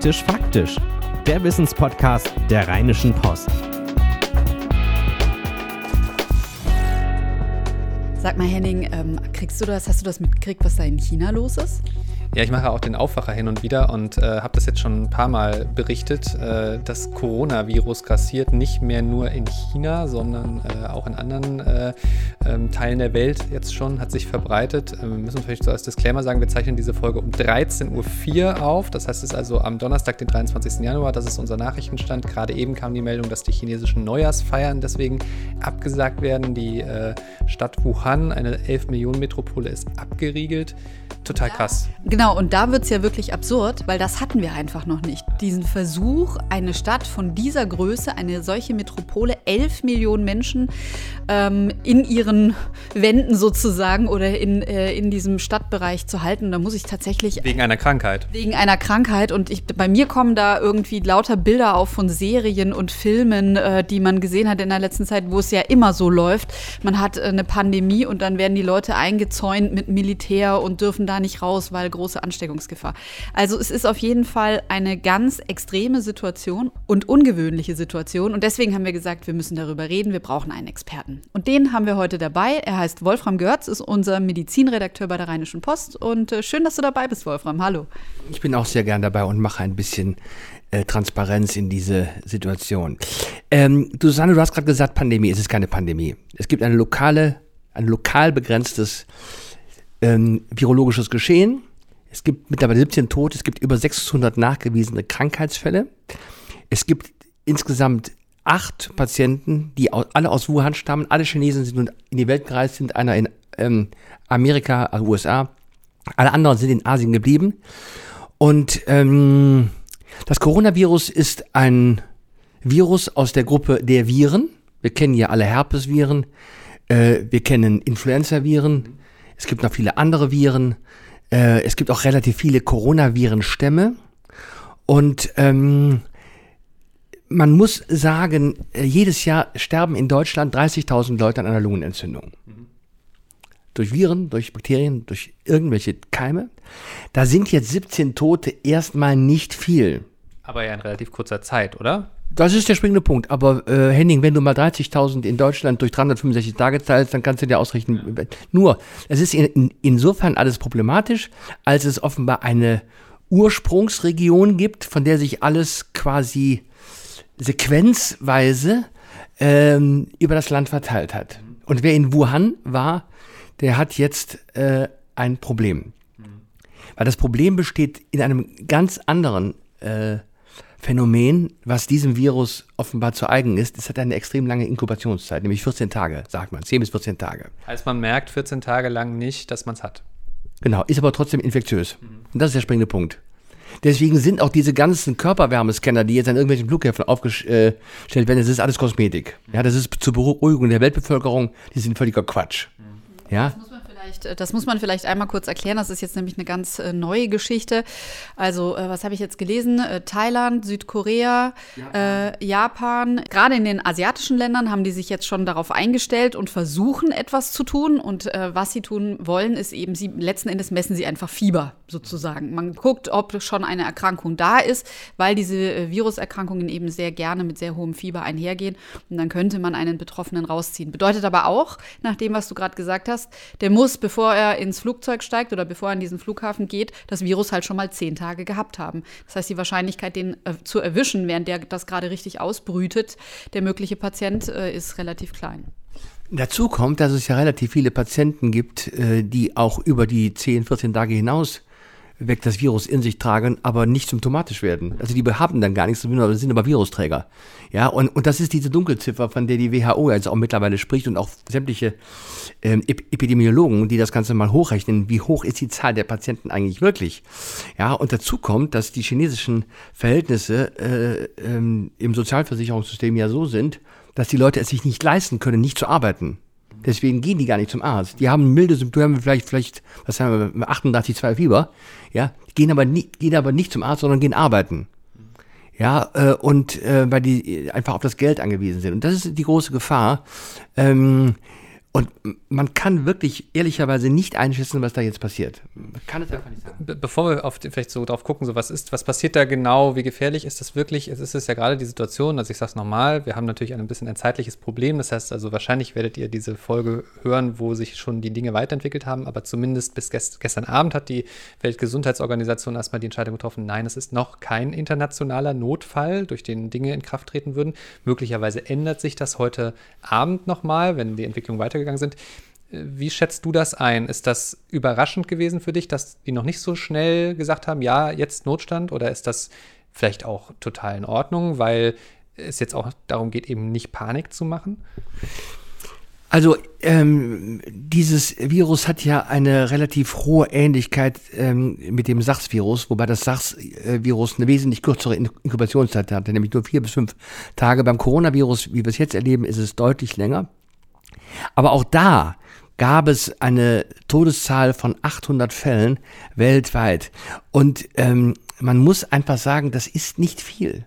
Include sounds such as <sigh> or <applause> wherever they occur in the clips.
Hektisch Faktisch, der Wissenspodcast der Rheinischen Post. Sag mal, Henning, ähm, kriegst du das, hast du das mitgekriegt, was da in China los ist? Ja, ich mache auch den Aufwacher hin und wieder und äh, habe das jetzt schon ein paar Mal berichtet. Äh, das Coronavirus grassiert nicht mehr nur in China, sondern äh, auch in anderen äh, ähm, Teilen der Welt jetzt schon, hat sich verbreitet. Äh, wir müssen vielleicht so als Disclaimer sagen, wir zeichnen diese Folge um 13.04 Uhr auf. Das heißt, es ist also am Donnerstag, den 23. Januar. Das ist unser Nachrichtenstand. Gerade eben kam die Meldung, dass die chinesischen Neujahrsfeiern deswegen abgesagt werden. Die äh, Stadt Wuhan, eine 11 Millionen Metropole, ist abgeriegelt. Total krass. Genau, und da wird es ja wirklich absurd, weil das hatten wir einfach noch nicht. Diesen Versuch, eine Stadt von dieser Größe, eine solche Metropole, 11 Millionen Menschen ähm, in ihren Wänden sozusagen oder in, äh, in diesem Stadtbereich zu halten. Da muss ich tatsächlich. Wegen einer Krankheit. Wegen einer Krankheit. Und ich, bei mir kommen da irgendwie lauter Bilder auf von Serien und Filmen, äh, die man gesehen hat in der letzten Zeit, wo es ja immer so läuft. Man hat äh, eine Pandemie und dann werden die Leute eingezäunt mit Militär und dürfen da nicht raus, weil große Ansteckungsgefahr. Also es ist auf jeden Fall eine ganz extreme Situation und ungewöhnliche Situation. Und deswegen haben wir gesagt, wir müssen darüber reden, wir brauchen einen Experten. Und den haben wir heute dabei. Er heißt Wolfram Görz, ist unser Medizinredakteur bei der Rheinischen Post. Und äh, schön, dass du dabei bist, Wolfram. Hallo. Ich bin auch sehr gern dabei und mache ein bisschen äh, Transparenz in diese Situation. Ähm, Susanne, du hast gerade gesagt, Pandemie. Es ist keine Pandemie. Es gibt eine lokale, ein lokal begrenztes ähm, virologisches Geschehen. Es gibt mittlerweile 17 Tote, es gibt über 600 nachgewiesene Krankheitsfälle. Es gibt insgesamt acht Patienten, die alle aus Wuhan stammen. Alle Chinesen sind nun in die Welt gereist, sind einer in ähm, Amerika, also USA. Alle anderen sind in Asien geblieben. Und ähm, das Coronavirus ist ein Virus aus der Gruppe der Viren. Wir kennen ja alle Herpesviren, äh, wir kennen Influenza-Viren, es gibt noch viele andere Viren. Äh, es gibt auch relativ viele Coronavirenstämme. Und ähm, man muss sagen, äh, jedes Jahr sterben in Deutschland 30.000 Leute an einer Lungenentzündung. Mhm. Durch Viren, durch Bakterien, durch irgendwelche Keime. Da sind jetzt 17 Tote erstmal nicht viel. Aber ja in relativ kurzer Zeit, oder? Das ist der springende Punkt. Aber äh, Henning, wenn du mal 30.000 in Deutschland durch 365 Tage zahlst, dann kannst du dir ausrichten. Ja. Nur, es ist in, in, insofern alles problematisch, als es offenbar eine Ursprungsregion gibt, von der sich alles quasi sequenzweise ähm, über das Land verteilt hat. Und wer in Wuhan war, der hat jetzt äh, ein Problem. Mhm. Weil das Problem besteht in einem ganz anderen äh, Phänomen, was diesem Virus offenbar zu eigen ist. Es hat eine extrem lange Inkubationszeit, nämlich 14 Tage, sagt man, 10 bis 14 Tage. Heißt, man merkt 14 Tage lang nicht, dass man es hat. Genau, ist aber trotzdem infektiös. Mhm. Und das ist der springende Punkt. Deswegen sind auch diese ganzen Körperwärmescanner, die jetzt an irgendwelchen Flughäfen aufgestellt werden, das ist alles Kosmetik. Ja, das ist zur Beruhigung der Weltbevölkerung, die sind völliger Quatsch. Mhm. Ja vielleicht, äh, das muss man vielleicht einmal kurz erklären. Das ist jetzt nämlich eine ganz äh, neue Geschichte. Also, äh, was habe ich jetzt gelesen? Thailand, Südkorea, Japan. Äh, Japan. Gerade in den asiatischen Ländern haben die sich jetzt schon darauf eingestellt und versuchen etwas zu tun. Und äh, was sie tun wollen, ist eben, sie letzten Endes messen sie einfach Fieber sozusagen. Man guckt, ob schon eine Erkrankung da ist, weil diese Viruserkrankungen eben sehr gerne mit sehr hohem Fieber einhergehen. Und dann könnte man einen Betroffenen rausziehen. Bedeutet aber auch, nach dem, was du gerade gesagt hast, der muss bevor er ins Flugzeug steigt oder bevor er an diesen Flughafen geht, das Virus halt schon mal zehn Tage gehabt haben. Das heißt, die Wahrscheinlichkeit, den äh, zu erwischen, während der das gerade richtig ausbrütet, der mögliche Patient, äh, ist relativ klein. Dazu kommt, dass es ja relativ viele Patienten gibt, äh, die auch über die 10, 14 Tage hinaus weg das Virus in sich tragen, aber nicht symptomatisch werden. Also die haben dann gar nichts, sind aber Virusträger. Ja, und, und das ist diese Dunkelziffer, von der die WHO jetzt auch mittlerweile spricht und auch sämtliche ähm, Epidemiologen, die das Ganze mal hochrechnen, wie hoch ist die Zahl der Patienten eigentlich wirklich. Ja, und dazu kommt, dass die chinesischen Verhältnisse äh, ähm, im Sozialversicherungssystem ja so sind, dass die Leute es sich nicht leisten können, nicht zu arbeiten. Deswegen gehen die gar nicht zum Arzt. Die haben milde Symptome, vielleicht, vielleicht, was haben wir, 38, 2 Fieber, ja, gehen aber, nie, gehen aber nicht zum Arzt, sondern gehen arbeiten. Ja, äh, und äh, weil die einfach auf das Geld angewiesen sind. Und das ist die große Gefahr. Ähm, Und man kann wirklich ehrlicherweise nicht einschätzen, was da jetzt passiert. Man kann es einfach nicht sagen. Be bevor wir auf, vielleicht so drauf gucken, so was ist, was passiert da genau, wie gefährlich ist das wirklich? Es ist es ja gerade die Situation, also ich sage es nochmal, wir haben natürlich ein bisschen ein zeitliches Problem. Das heißt also, wahrscheinlich werdet ihr diese Folge hören, wo sich schon die Dinge weiterentwickelt haben, aber zumindest bis gest gestern Abend hat die Weltgesundheitsorganisation erstmal die Entscheidung getroffen, nein, es ist noch kein internationaler Notfall, durch den Dinge in Kraft treten würden. Möglicherweise ändert sich das heute Abend nochmal, wenn die Entwicklung weitergeht weitergegangen sind. Wie schätzt du das ein? Ist das überraschend gewesen für dich, dass die noch nicht so schnell gesagt haben, ja, jetzt Notstand? Oder ist das vielleicht auch total in Ordnung, weil es jetzt auch darum geht, eben nicht Panik zu machen? Also ähm, dieses Virus hat ja eine relativ hohe Ähnlichkeit ähm, mit dem SARS-Virus, wobei das SARS-Virus eine wesentlich kürzere Inkubationszeit hatte, nämlich nur vier bis fünf Tage. Beim Coronavirus, wie wir es jetzt erleben, ist es deutlich länger. Aber auch da gab es eine Todeszahl von 800 Fällen weltweit. Und ähm, man muss einfach sagen, das ist nicht viel.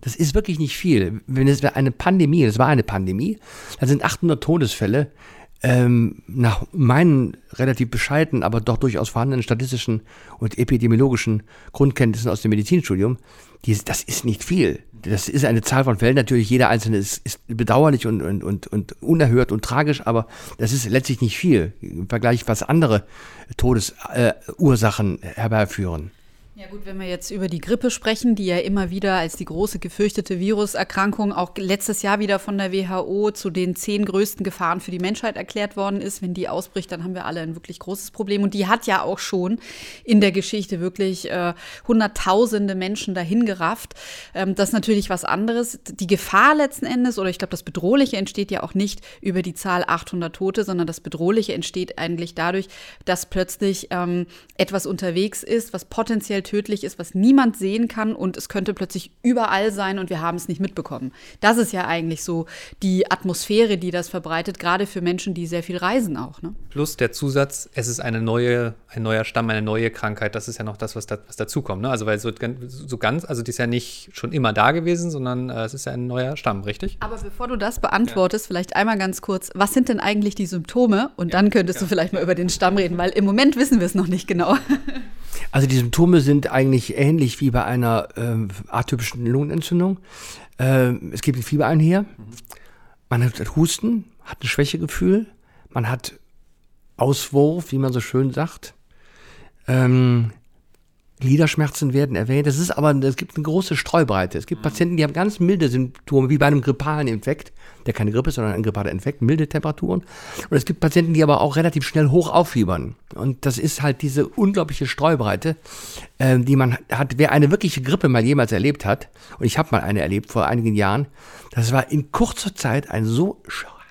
Das ist wirklich nicht viel. Wenn es eine Pandemie, das war eine Pandemie, dann sind 800 Todesfälle ähm, nach meinen relativ bescheidenen, aber doch durchaus vorhandenen statistischen und epidemiologischen Grundkenntnissen aus dem Medizinstudium, die, das ist nicht viel. Das ist eine Zahl von Fällen. Natürlich, jeder einzelne ist, ist bedauerlich und, und, und, und unerhört und tragisch, aber das ist letztlich nicht viel im Vergleich, was andere Todesursachen äh, herbeiführen. Ja gut, wenn wir jetzt über die Grippe sprechen, die ja immer wieder als die große gefürchtete Viruserkrankung auch letztes Jahr wieder von der WHO zu den zehn größten Gefahren für die Menschheit erklärt worden ist. Wenn die ausbricht, dann haben wir alle ein wirklich großes Problem. Und die hat ja auch schon in der Geschichte wirklich äh, hunderttausende Menschen dahin gerafft. Ähm, das ist natürlich was anderes. Die Gefahr letzten Endes, oder ich glaube, das Bedrohliche entsteht ja auch nicht über die Zahl 800 Tote, sondern das Bedrohliche entsteht eigentlich dadurch, dass plötzlich ähm, etwas unterwegs ist, was potenziell tödlich ist, was niemand sehen kann und es könnte plötzlich überall sein und wir haben es nicht mitbekommen. Das ist ja eigentlich so die Atmosphäre, die das verbreitet, gerade für Menschen, die sehr viel reisen auch. Ne? Plus der Zusatz, es ist eine neue, ein neuer Stamm, eine neue Krankheit. Das ist ja noch das, was, da, was dazukommt. Ne? Also weil so, so ganz, also die ist ja nicht schon immer da gewesen, sondern äh, es ist ja ein neuer Stamm, richtig? Aber bevor du das beantwortest, ja. vielleicht einmal ganz kurz, was sind denn eigentlich die Symptome? Und ja, dann könntest ja. du vielleicht mal über den Stamm reden, weil im Moment wissen wir es noch nicht genau. Also die Symptome sind eigentlich ähnlich wie bei einer äh, atypischen Lungenentzündung. Äh, es gibt ein Fieber einher, man hat Husten, hat ein Schwächegefühl, man hat Auswurf, wie man so schön sagt. Ähm, Gliederschmerzen werden erwähnt. Das ist aber, es gibt eine große Streubreite. Es gibt mhm. Patienten, die haben ganz milde Symptome, wie bei einem grippalen Infekt, der keine Grippe ist, sondern ein grippaler Infekt, milde Temperaturen. Und es gibt Patienten, die aber auch relativ schnell hoch auffiebern. Und das ist halt diese unglaubliche Streubreite, äh, die man hat. Wer eine wirkliche Grippe mal jemals erlebt hat, und ich habe mal eine erlebt vor einigen Jahren, das war in kurzer Zeit ein so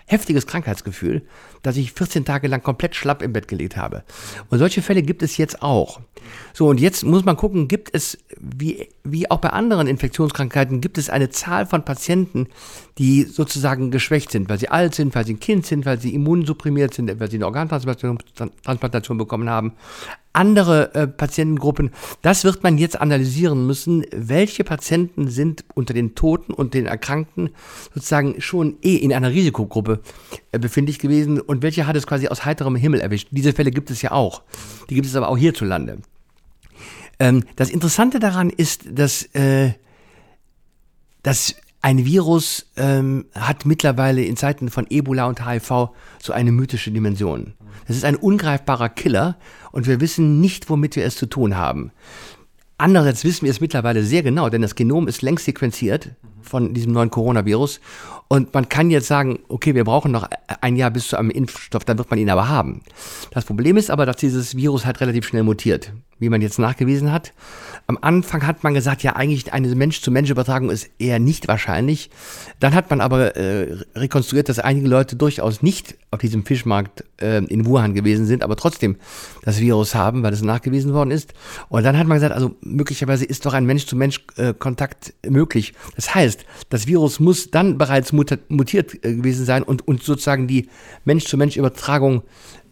heftiges Krankheitsgefühl, dass ich 14 Tage lang komplett schlapp im Bett gelegt habe. Und solche Fälle gibt es jetzt auch. So, und jetzt muss man gucken, gibt es, wie, wie auch bei anderen Infektionskrankheiten, gibt es eine Zahl von Patienten, die sozusagen geschwächt sind, weil sie alt sind, weil sie ein Kind sind, weil sie immunsupprimiert sind, weil sie eine Organtransplantation bekommen haben andere äh, Patientengruppen. Das wird man jetzt analysieren müssen. Welche Patienten sind unter den Toten und den Erkrankten sozusagen schon eh in einer Risikogruppe äh, befindlich gewesen und welche hat es quasi aus heiterem Himmel erwischt? Diese Fälle gibt es ja auch. Die gibt es aber auch hierzulande. Ähm, das Interessante daran ist, dass, äh, dass ein Virus ähm, hat mittlerweile in Zeiten von Ebola und HIV so eine mythische Dimension. Es ist ein ungreifbarer Killer und wir wissen nicht, womit wir es zu tun haben. Andererseits wissen wir es mittlerweile sehr genau, denn das Genom ist längst sequenziert von diesem neuen Coronavirus. Und man kann jetzt sagen, okay, wir brauchen noch ein Jahr bis zu einem Impfstoff, dann wird man ihn aber haben. Das Problem ist aber, dass dieses Virus halt relativ schnell mutiert wie man jetzt nachgewiesen hat. Am Anfang hat man gesagt, ja, eigentlich eine Mensch-zu-Mensch-Übertragung ist eher nicht wahrscheinlich. Dann hat man aber äh, rekonstruiert, dass einige Leute durchaus nicht auf diesem Fischmarkt äh, in Wuhan gewesen sind, aber trotzdem das Virus haben, weil es nachgewiesen worden ist. Und dann hat man gesagt, also möglicherweise ist doch ein Mensch-zu-Mensch-Kontakt möglich. Das heißt, das Virus muss dann bereits mutiert äh, gewesen sein und, und sozusagen die Mensch-zu-Mensch-Übertragung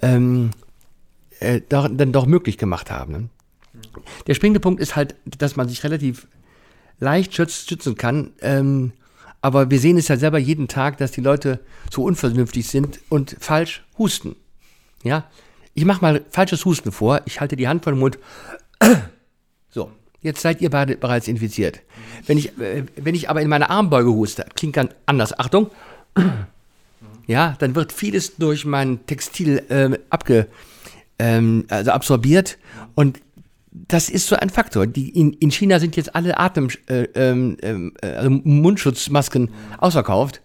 ähm, äh, dann doch möglich gemacht haben. Ne? Der springende Punkt ist halt, dass man sich relativ leicht schützen kann. Ähm, aber wir sehen es ja selber jeden Tag, dass die Leute so unvernünftig sind und falsch husten. Ja, ich mache mal falsches Husten vor. Ich halte die Hand vor den Mund. <coughs> So, jetzt seid ihr beide bereits infiziert. Wenn ich, äh, wenn ich aber in meine Armbeuge huste, klingt ganz anders. Achtung. <coughs> Ja, dann wird vieles durch mein Textil ähm, abge, ähm, also absorbiert und das ist so ein Faktor. Die, in, in China sind jetzt alle Atem, äh, ähm, äh, also Mundschutzmasken ausverkauft.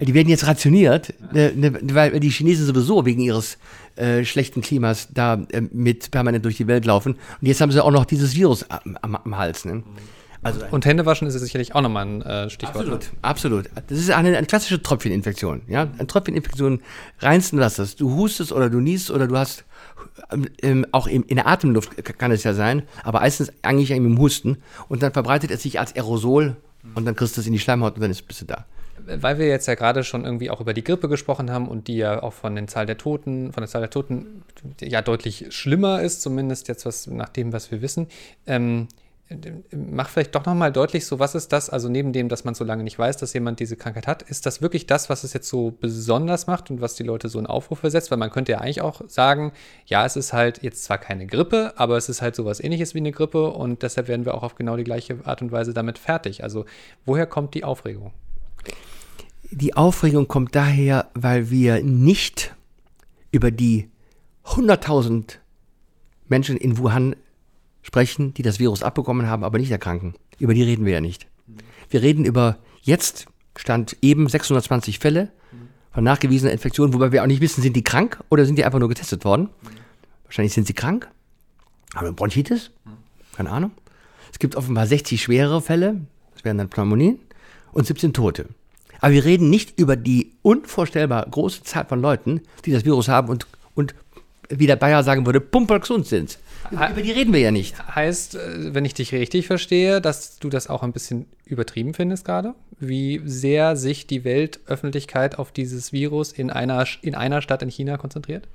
Die werden jetzt rationiert, äh, ne, weil die Chinesen sowieso wegen ihres äh, schlechten Klimas da äh, mit permanent durch die Welt laufen. Und jetzt haben sie auch noch dieses Virus am, am, am Hals. Ne? Also und Händewaschen ist sicherlich auch nochmal ein äh, Stichwort. Absolut, absolut. Das ist eine, eine klassische Tröpfcheninfektion. Ja? Eine Tröpfcheninfektion reinsten Wassers. Du hustest oder du niest oder du hast ähm, auch in, in, der Atemluft kann es ja sein, aber meistens eigentlich im Husten und dann verbreitet es sich als Aerosol und dann kriegst du es in die Schleimhaut und dann ist, bist du da. Weil wir jetzt ja gerade schon irgendwie auch über die Grippe gesprochen haben und die ja auch von den Zahl der Toten, von der Zahl der Toten ja deutlich schlimmer ist, zumindest jetzt was nach dem, was wir wissen. Ähm, mach vielleicht doch nochmal deutlich, so was ist das, also neben dem, dass man so lange nicht weiß, dass jemand diese Krankheit hat, ist das wirklich das, was es jetzt so besonders macht und was die Leute so in Aufruf versetzt? Weil man könnte ja eigentlich auch sagen, ja, es ist halt jetzt zwar keine Grippe, aber es ist halt sowas ähnliches wie eine Grippe und deshalb werden wir auch auf genau die gleiche Art und Weise damit fertig. Also woher kommt die Aufregung? Die Aufregung kommt daher, weil wir nicht über die 100.000 Menschen in Wuhan sprechen, die das Virus abbekommen haben, aber nicht erkranken. Über die reden wir ja nicht. Wir reden über jetzt stand eben 620 Fälle von nachgewiesener Infektion, wobei wir auch nicht wissen, sind die krank oder sind die einfach nur getestet worden? Wahrscheinlich sind sie krank. Haben Bronchitis? Keine Ahnung. Es gibt offenbar 60 schwere Fälle, das wären dann Pneumonien, und 17 Tote. Aber wir reden nicht über die unvorstellbar große Zahl von Leuten, die das Virus haben und, und wie der Bayer sagen würde, pumpergesund sind. Über, über die reden wir ja nicht. Heißt, äh, wenn ich dich richtig verstehe, dass du das auch ein bisschen übertrieben findest gerade? Wie sehr sich die Weltöffentlichkeit auf dieses Virus in einer, in einer Stadt in China konzentriert?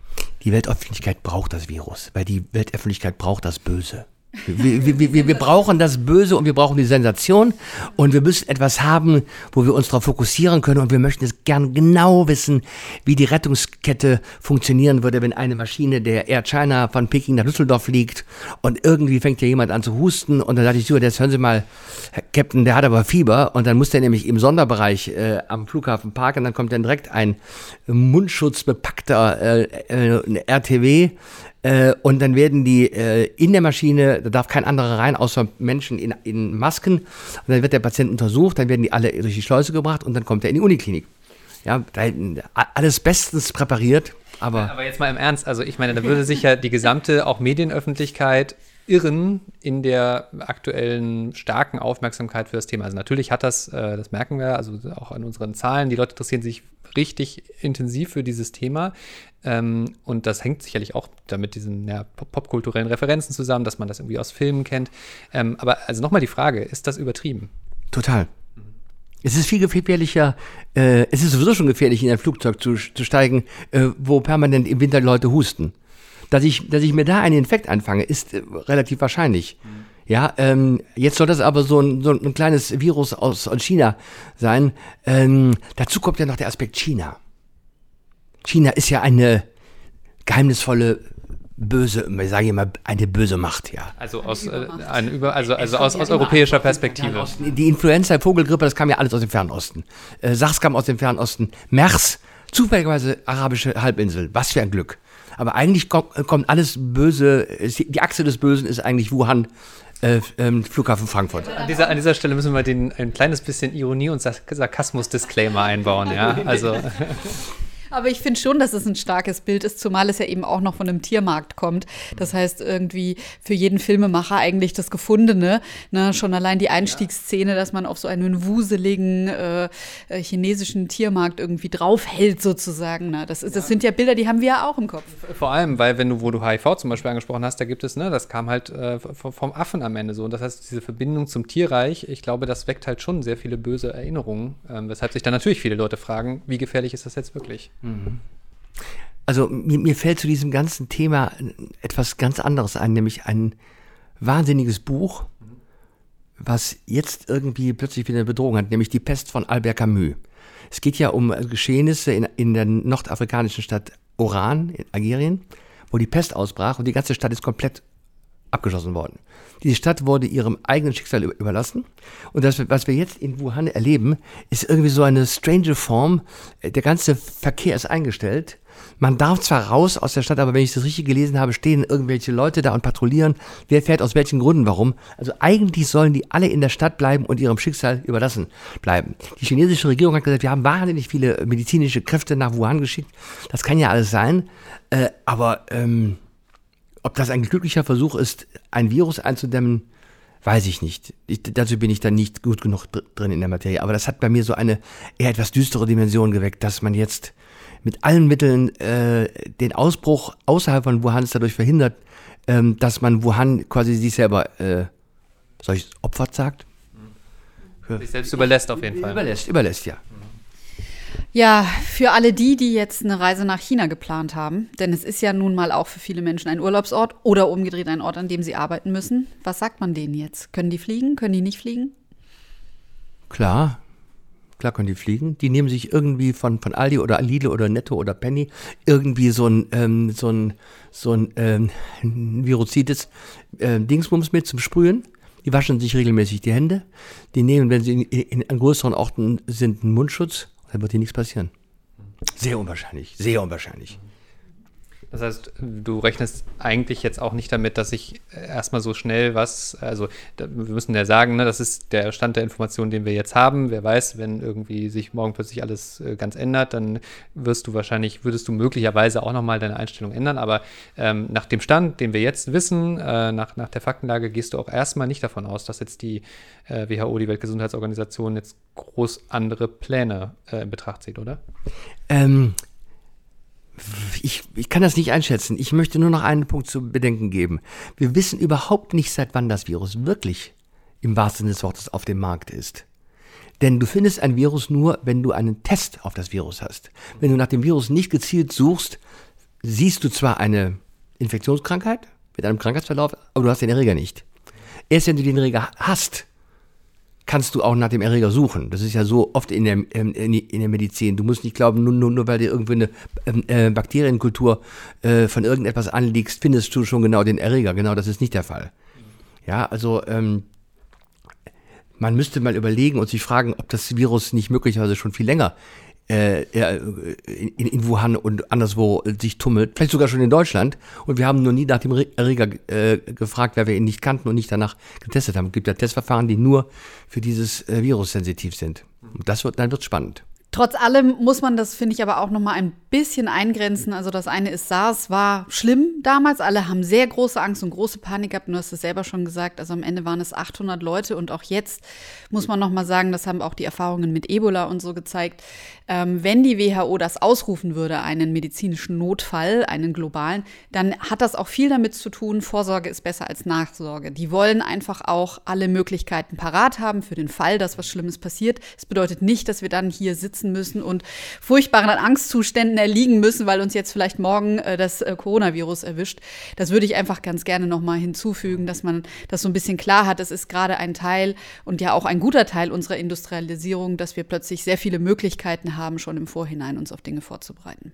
Die Weltöffentlichkeit braucht das Virus, weil die Weltöffentlichkeit braucht das Böse. Wir, wir, wir, wir brauchen das Böse und wir brauchen die Sensation. Und wir müssen etwas haben, wo wir uns darauf fokussieren können. Und wir möchten es gern genau wissen, wie die Rettungskette funktionieren würde, wenn eine Maschine der Air China von Peking nach Düsseldorf fliegt und irgendwie fängt ja jemand an zu husten. Und dann sage ich so, jetzt hören Sie mal, Captain, der hat aber Fieber. Und dann muss der nämlich im Sonderbereich äh, am Flughafen parken. Dann kommt dann direkt ein mundschutzbepackter äh, äh, RTW äh, und dann werden die äh, in der Maschine, da darf kein anderer rein, außer Menschen in, in Masken. Und dann wird der Patient untersucht, dann werden die alle durch die Schleuse gebracht und dann kommt er in die Uniklinik. Ja, da, alles bestens präpariert. Aber, aber jetzt mal im Ernst, also ich meine, da würde sich ja die gesamte auch Medienöffentlichkeit irren in der aktuellen starken Aufmerksamkeit für das Thema. Also natürlich hat das, äh, das merken wir, also auch an unseren Zahlen, die Leute interessieren sich richtig intensiv für dieses Thema. Ähm, und das hängt sicherlich auch damit diesen ja, popkulturellen Referenzen zusammen, dass man das irgendwie aus Filmen kennt. Ähm, aber also nochmal die Frage, ist das übertrieben? Total. Es ist viel gefährlicher, äh, es ist sowieso schon gefährlich, in ein Flugzeug zu, zu steigen, äh, wo permanent im Winter Leute husten. Dass ich, dass ich mir da einen Infekt anfange, ist äh, relativ wahrscheinlich. Mhm. Ja, ähm, jetzt soll das aber so ein, so ein kleines Virus aus, aus China sein. Ähm, dazu kommt ja noch der Aspekt China. China ist ja eine geheimnisvolle böse, ich sage immer, eine böse Macht, ja. Also aus, äh, eine Über, also, also aus, aus europäischer Perspektive. Die Influenza, Vogelgrippe, das kam ja alles aus dem Fernosten. Äh, SARS kam aus dem Fernosten. MERS, zufälligerweise arabische Halbinsel. Was für ein Glück. Aber eigentlich kommt, kommt alles Böse, die Achse des Bösen ist eigentlich Wuhan, äh, ähm, Flughafen Frankfurt. An dieser, an dieser Stelle müssen wir den, ein kleines bisschen Ironie und Sarkasmus-Disclaimer einbauen, ja. Also. <laughs> Aber ich finde schon, dass es ein starkes Bild ist, zumal es ja eben auch noch von einem Tiermarkt kommt. Das heißt, irgendwie für jeden Filmemacher eigentlich das Gefundene. Ne? Schon allein die Einstiegsszene, dass man auf so einen wuseligen äh, äh, chinesischen Tiermarkt irgendwie draufhält, sozusagen. Ne? Das, ist, das sind ja Bilder, die haben wir ja auch im Kopf. Vor allem, weil wenn du, wo du HIV zum Beispiel angesprochen hast, da gibt es, ne, das kam halt äh, vom Affen am Ende so. Und das heißt, diese Verbindung zum Tierreich, ich glaube, das weckt halt schon sehr viele böse Erinnerungen, ähm, weshalb sich dann natürlich viele Leute fragen, wie gefährlich ist das jetzt wirklich? Mhm. Also mir, mir fällt zu diesem ganzen Thema etwas ganz anderes ein, nämlich ein wahnsinniges Buch, was jetzt irgendwie plötzlich wieder eine Bedrohung hat, nämlich die Pest von Albert Camus. Es geht ja um Geschehnisse in, in der nordafrikanischen Stadt Oran in Algerien, wo die Pest ausbrach und die ganze Stadt ist komplett abgeschossen worden. Diese Stadt wurde ihrem eigenen Schicksal überlassen. Und das, was wir jetzt in Wuhan erleben, ist irgendwie so eine strange Form. Der ganze Verkehr ist eingestellt. Man darf zwar raus aus der Stadt, aber wenn ich das richtig gelesen habe, stehen irgendwelche Leute da und patrouillieren. Wer fährt aus welchen Gründen, warum? Also eigentlich sollen die alle in der Stadt bleiben und ihrem Schicksal überlassen bleiben. Die chinesische Regierung hat gesagt, wir haben wahnsinnig viele medizinische Kräfte nach Wuhan geschickt. Das kann ja alles sein. Äh, aber ähm, ob das ein glücklicher Versuch ist, ein Virus einzudämmen, weiß ich nicht. Ich, dazu bin ich dann nicht gut genug drin in der Materie. Aber das hat bei mir so eine eher etwas düstere Dimension geweckt, dass man jetzt mit allen Mitteln äh, den Ausbruch außerhalb von Wuhan dadurch verhindert, ähm, dass man Wuhan quasi sich selber, äh, soll ich opfert sagt? Sich selbst überlässt auf jeden Fall. Überlässt, überlässt, ja. Ja, für alle die, die jetzt eine Reise nach China geplant haben, denn es ist ja nun mal auch für viele Menschen ein Urlaubsort oder umgedreht ein Ort, an dem sie arbeiten müssen. Was sagt man denen jetzt? Können die fliegen? Können die nicht fliegen? Klar, klar können die fliegen. Die nehmen sich irgendwie von, von Aldi oder Lidl oder Netto oder Penny irgendwie so ein, ähm, so ein, so ein ähm, viruzides äh, Dingsbums mit zum Sprühen. Die waschen sich regelmäßig die Hände. Die nehmen, wenn sie in, in, in größeren Orten sind, einen Mundschutz dann wird hier nichts passieren. Sehr unwahrscheinlich, sehr unwahrscheinlich. Das heißt, du rechnest eigentlich jetzt auch nicht damit, dass sich erstmal so schnell was, also wir müssen ja sagen, ne, das ist der Stand der Informationen, den wir jetzt haben. Wer weiß, wenn irgendwie sich morgen plötzlich alles äh, ganz ändert, dann wirst du wahrscheinlich, würdest du möglicherweise auch nochmal deine Einstellung ändern. Aber ähm, nach dem Stand, den wir jetzt wissen, äh, nach, nach der Faktenlage, gehst du auch erstmal nicht davon aus, dass jetzt die äh, WHO, die Weltgesundheitsorganisation, jetzt groß andere Pläne äh, in Betracht zieht, oder? Ähm, ich, ich kann das nicht einschätzen. Ich möchte nur noch einen Punkt zu bedenken geben. Wir wissen überhaupt nicht, seit wann das Virus wirklich im wahrsten Sinne des Wortes auf dem Markt ist. Denn du findest ein Virus nur, wenn du einen Test auf das Virus hast. Wenn du nach dem Virus nicht gezielt suchst, siehst du zwar eine Infektionskrankheit mit einem Krankheitsverlauf, aber du hast den Erreger nicht. Erst wenn du den Erreger hast, kannst du auch nach dem Erreger suchen. Das ist ja so oft in der, ähm, in der Medizin. Du musst nicht glauben, nur, nur, nur weil dir irgendwie eine ähm, äh, Bakterienkultur äh, von irgendetwas anliegst, findest du schon genau den Erreger. Genau, das ist nicht der Fall. Ja, also ähm, man müsste mal überlegen und sich fragen, ob das Virus nicht möglicherweise schon viel länger äh, in, in, Wuhan und anderswo sich tummelt, vielleicht sogar schon in Deutschland. Und wir haben nur nie nach dem Erreger äh, gefragt, weil wir ihn nicht kannten und nicht danach getestet haben. Es gibt ja Testverfahren, die nur für dieses äh, Virus sensitiv sind. Und das wird, dann wird spannend. Trotz allem muss man das, finde ich, aber auch noch mal ein bisschen eingrenzen. Also das eine ist, SARS war schlimm damals. Alle haben sehr große Angst und große Panik gehabt. Du hast es selber schon gesagt. Also am Ende waren es 800 Leute. Und auch jetzt muss man noch mal sagen, das haben auch die Erfahrungen mit Ebola und so gezeigt. Ähm, wenn die WHO das ausrufen würde, einen medizinischen Notfall, einen globalen, dann hat das auch viel damit zu tun, Vorsorge ist besser als Nachsorge. Die wollen einfach auch alle Möglichkeiten parat haben für den Fall, dass was Schlimmes passiert. Es bedeutet nicht, dass wir dann hier sitzen sitzen müssen und furchtbaren Angstzuständen erliegen müssen, weil uns jetzt vielleicht morgen äh, das äh, Coronavirus erwischt. Das würde ich einfach ganz gerne nochmal hinzufügen, dass man das so ein bisschen klar hat. Es ist gerade ein Teil und ja auch ein guter Teil unserer Industrialisierung, dass wir plötzlich sehr viele Möglichkeiten haben, schon im Vorhinein uns auf Dinge vorzubereiten.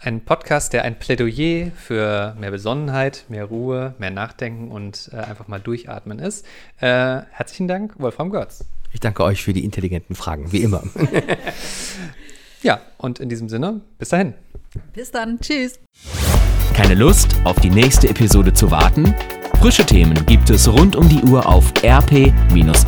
Ein Podcast, der ein Plädoyer für mehr Besonnenheit, mehr Ruhe, mehr Nachdenken und äh, einfach mal durchatmen ist. Äh, herzlichen Dank, Wolfram Görz. Ich danke euch für die intelligenten Fragen, wie immer. <laughs> ja, und in diesem Sinne, bis dahin. Bis dann. Tschüss. Keine Lust, auf die nächste Episode zu warten? Frische Themen gibt es rund um die Uhr auf rp-online.de.